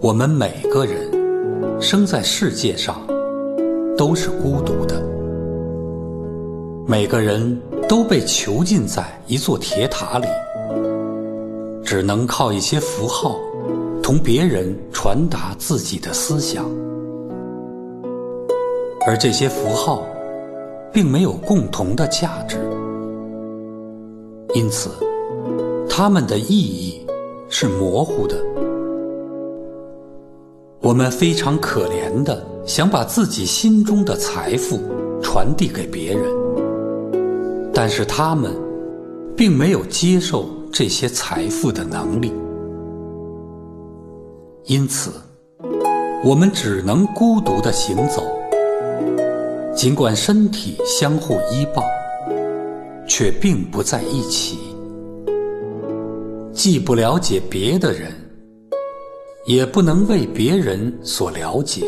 我们每个人生在世界上都是孤独的，每个人都被囚禁在一座铁塔里，只能靠一些符号同别人传达自己的思想，而这些符号并没有共同的价值，因此它们的意义是模糊的。我们非常可怜的想把自己心中的财富传递给别人，但是他们并没有接受这些财富的能力，因此我们只能孤独的行走。尽管身体相互依抱，却并不在一起，既不了解别的人。也不能为别人所了解。